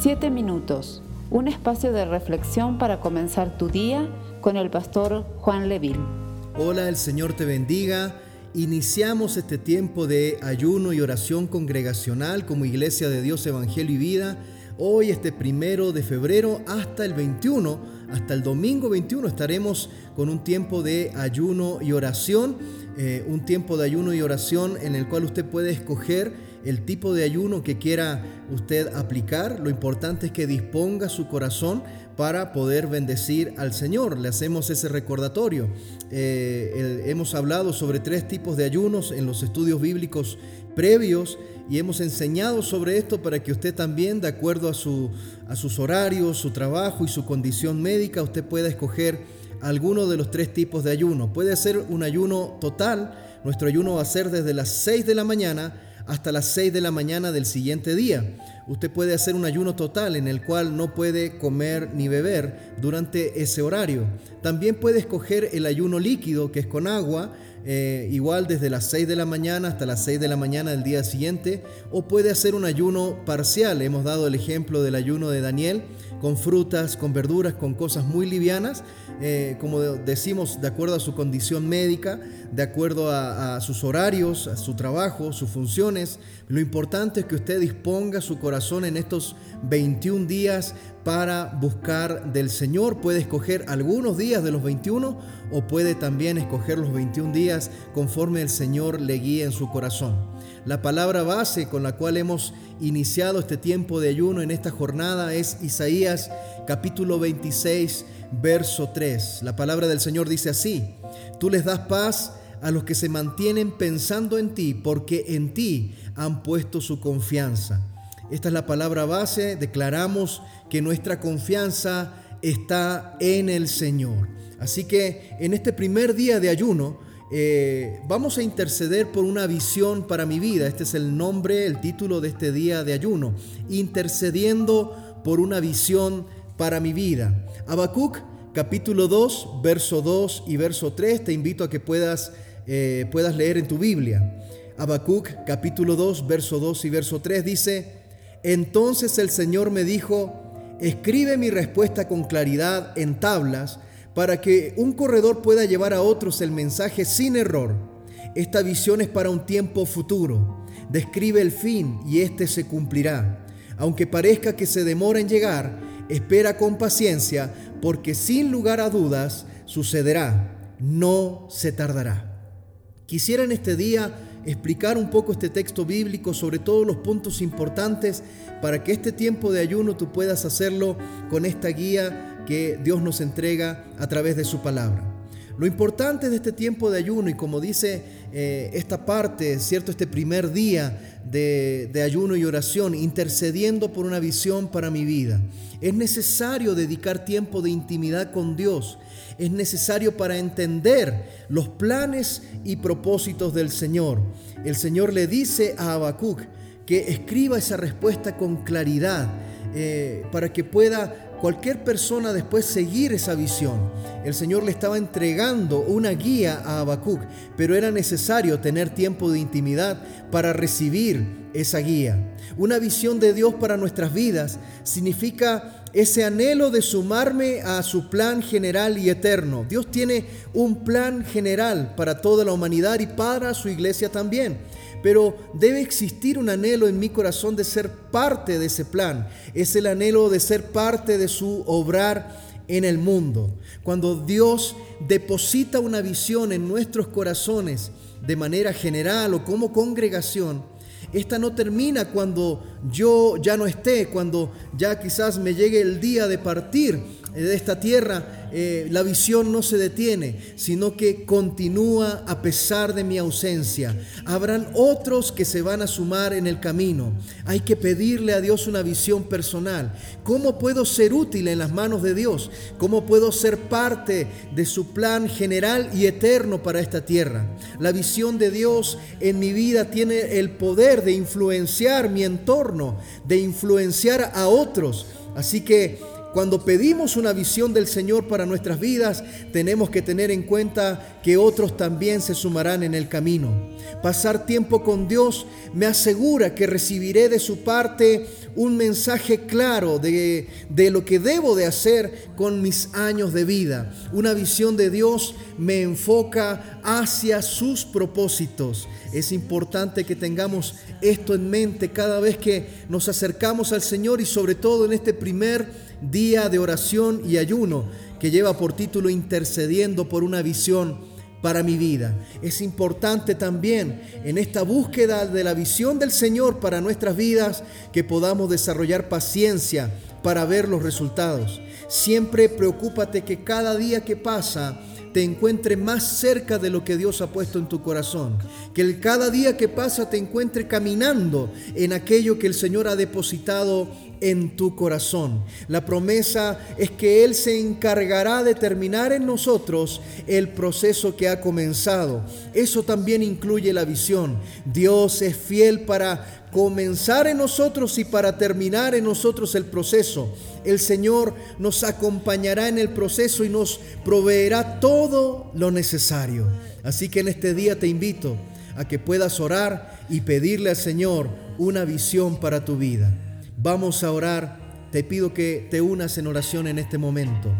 Siete minutos, un espacio de reflexión para comenzar tu día con el pastor Juan Leville. Hola, el Señor te bendiga. Iniciamos este tiempo de ayuno y oración congregacional como Iglesia de Dios, Evangelio y Vida. Hoy, este primero de febrero, hasta el 21, hasta el domingo 21, estaremos con un tiempo de ayuno y oración. Eh, un tiempo de ayuno y oración en el cual usted puede escoger el tipo de ayuno que quiera usted aplicar. Lo importante es que disponga su corazón para poder bendecir al Señor. Le hacemos ese recordatorio. Eh, hemos hablado sobre tres tipos de ayunos en los estudios bíblicos previos y hemos enseñado sobre esto para que usted también, de acuerdo a, su, a sus horarios, su trabajo y su condición médica, usted pueda escoger alguno de los tres tipos de ayuno. Puede ser un ayuno total. Nuestro ayuno va a ser desde las 6 de la mañana hasta las 6 de la mañana del siguiente día. Usted puede hacer un ayuno total en el cual no puede comer ni beber durante ese horario. También puede escoger el ayuno líquido, que es con agua, eh, igual desde las 6 de la mañana hasta las 6 de la mañana del día siguiente, o puede hacer un ayuno parcial. Hemos dado el ejemplo del ayuno de Daniel, con frutas, con verduras, con cosas muy livianas, eh, como decimos, de acuerdo a su condición médica, de acuerdo a, sus horarios, a su trabajo, sus funciones. Lo importante es que usted disponga su corazón en estos 21 días para buscar del Señor. Puede escoger algunos días de los 21 o puede también escoger los 21 días conforme el Señor le guíe en su corazón. La palabra base con la cual hemos iniciado este tiempo de ayuno en esta jornada es Isaías capítulo 26, verso 3. La palabra del Señor dice así, tú les das paz a los que se mantienen pensando en ti, porque en ti han puesto su confianza. Esta es la palabra base, declaramos que nuestra confianza está en el Señor. Así que en este primer día de ayuno, eh, vamos a interceder por una visión para mi vida. Este es el nombre, el título de este día de ayuno. Intercediendo por una visión para mi vida. Habacuc capítulo 2, verso 2 y verso 3. Te invito a que puedas, eh, puedas leer en tu Biblia. Habacuc capítulo 2, verso 2 y verso 3 dice, Entonces el Señor me dijo, escribe mi respuesta con claridad en tablas para que un corredor pueda llevar a otros el mensaje sin error. Esta visión es para un tiempo futuro. Describe el fin y éste se cumplirá. Aunque parezca que se demora en llegar, espera con paciencia, porque sin lugar a dudas sucederá, no se tardará. Quisiera en este día explicar un poco este texto bíblico sobre todos los puntos importantes para que este tiempo de ayuno tú puedas hacerlo con esta guía que Dios nos entrega a través de su palabra. Lo importante de este tiempo de ayuno y como dice eh, esta parte, ¿cierto? Este primer día de, de ayuno y oración, intercediendo por una visión para mi vida. Es necesario dedicar tiempo de intimidad con Dios. Es necesario para entender los planes y propósitos del Señor. El Señor le dice a Habacuc que escriba esa respuesta con claridad eh, para que pueda cualquier persona después seguir esa visión. El Señor le estaba entregando una guía a Habacuc, pero era necesario tener tiempo de intimidad para recibir esa guía. Una visión de Dios para nuestras vidas significa ese anhelo de sumarme a su plan general y eterno. Dios tiene un plan general para toda la humanidad y para su iglesia también pero debe existir un anhelo en mi corazón de ser parte de ese plan. Es el anhelo de ser parte de su obrar en el mundo. Cuando Dios deposita una visión en nuestros corazones de manera general o como congregación, esta no termina cuando yo ya no esté, cuando ya quizás me llegue el día de partir de esta tierra eh, la visión no se detiene, sino que continúa a pesar de mi ausencia. Habrán otros que se van a sumar en el camino. Hay que pedirle a Dios una visión personal. ¿Cómo puedo ser útil en las manos de Dios? ¿Cómo puedo ser parte de su plan general y eterno para esta tierra? La visión de Dios en mi vida tiene el poder de influenciar mi entorno, de influenciar a otros. Así que cuando pedimos una visión del Señor para nuestras vidas, tenemos que tener en cuenta que otros también se sumarán en el camino. Pasar tiempo con Dios me asegura que recibiré de su parte un mensaje claro de, de, lo que debo de hacer con mis años de vida. Una visión de Dios me enfoca hacia sus propósitos. Es importante que tengamos esto en mente cada vez que nos acercamos al Señor y sobre todo en este primer día de oración y ayuno que lleva por título Intercediendo por una visión para mi vida. Es importante también en esta búsqueda de la visión del Señor para nuestras vidas que podamos desarrollar paciencia para ver los resultados. Siempre preocúpate que cada día que pasa te encuentre más cerca de lo que Dios ha puesto en tu corazón. Que el cada día que pasa te encuentre caminando en aquello que el Señor ha depositado en tu corazón. La promesa es que Él se encargará de terminar en nosotros el proceso que ha comenzado. Eso también incluye la visión. Dios es fiel para comenzar en nosotros y para terminar en nosotros el proceso. El Señor nos acompañará en el proceso y nos proveerá todo lo necesario. Así que en este día te invito a que puedas orar y pedirle al Señor una visión para tu vida. Vamos a orar. Te pido que te unas en oración en este momento.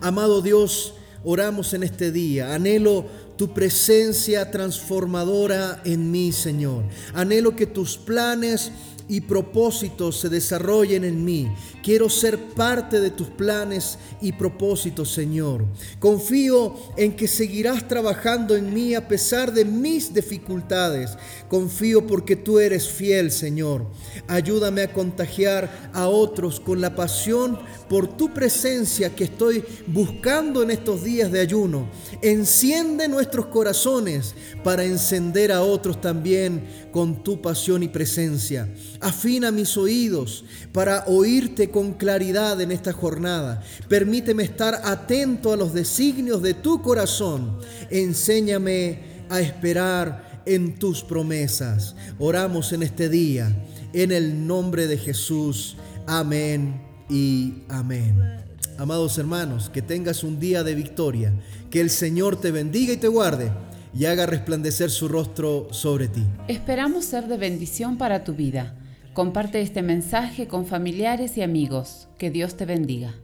Amado Dios, oramos en este día. Anhelo tu presencia transformadora en mí, Señor. Anhelo que tus planes y propósitos se desarrollen en mí. Quiero ser parte de tus planes y propósitos, Señor. Confío en que seguirás trabajando en mí a pesar de mis dificultades. Confío porque tú eres fiel, Señor. Ayúdame a contagiar a otros con la pasión por tu presencia que estoy buscando en estos días de ayuno. Enciende nuestros corazones para encender a otros también con tu pasión y presencia. Afina mis oídos para oírte con claridad en esta jornada. Permíteme estar atento a los designios de tu corazón. Enséñame a esperar en tus promesas. Oramos en este día, en el nombre de Jesús. Amén y amén. Amados hermanos, que tengas un día de victoria, que el Señor te bendiga y te guarde y haga resplandecer su rostro sobre ti. Esperamos ser de bendición para tu vida. Comparte este mensaje con familiares y amigos. Que Dios te bendiga.